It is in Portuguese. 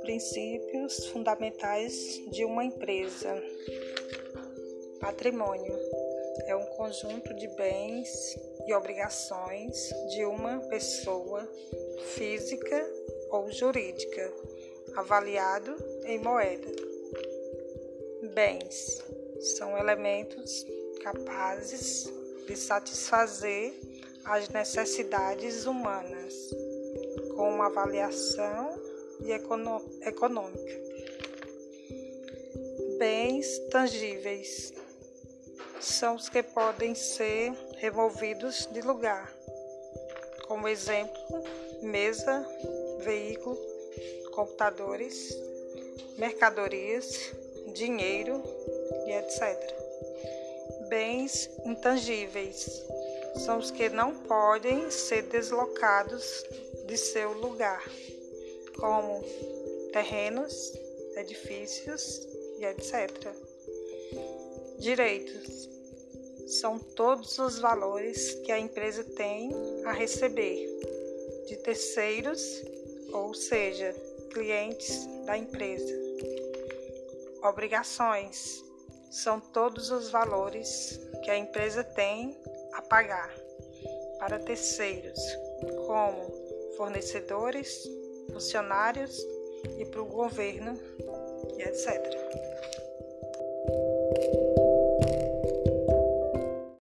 Princípios fundamentais de uma empresa. Patrimônio é um conjunto de bens e obrigações de uma pessoa física ou jurídica, avaliado em moeda. Bens são elementos capazes de satisfazer as necessidades humanas, com uma avaliação econômica. Bens tangíveis são os que podem ser removidos de lugar, como exemplo, mesa, veículo, computadores, mercadorias, dinheiro e etc. Bens intangíveis são os que não podem ser deslocados de seu lugar como terrenos, edifícios e etc. Direitos são todos os valores que a empresa tem a receber de terceiros, ou seja, clientes da empresa. Obrigações são todos os valores que a empresa tem pagar para terceiros, como fornecedores, funcionários e para o governo, e etc.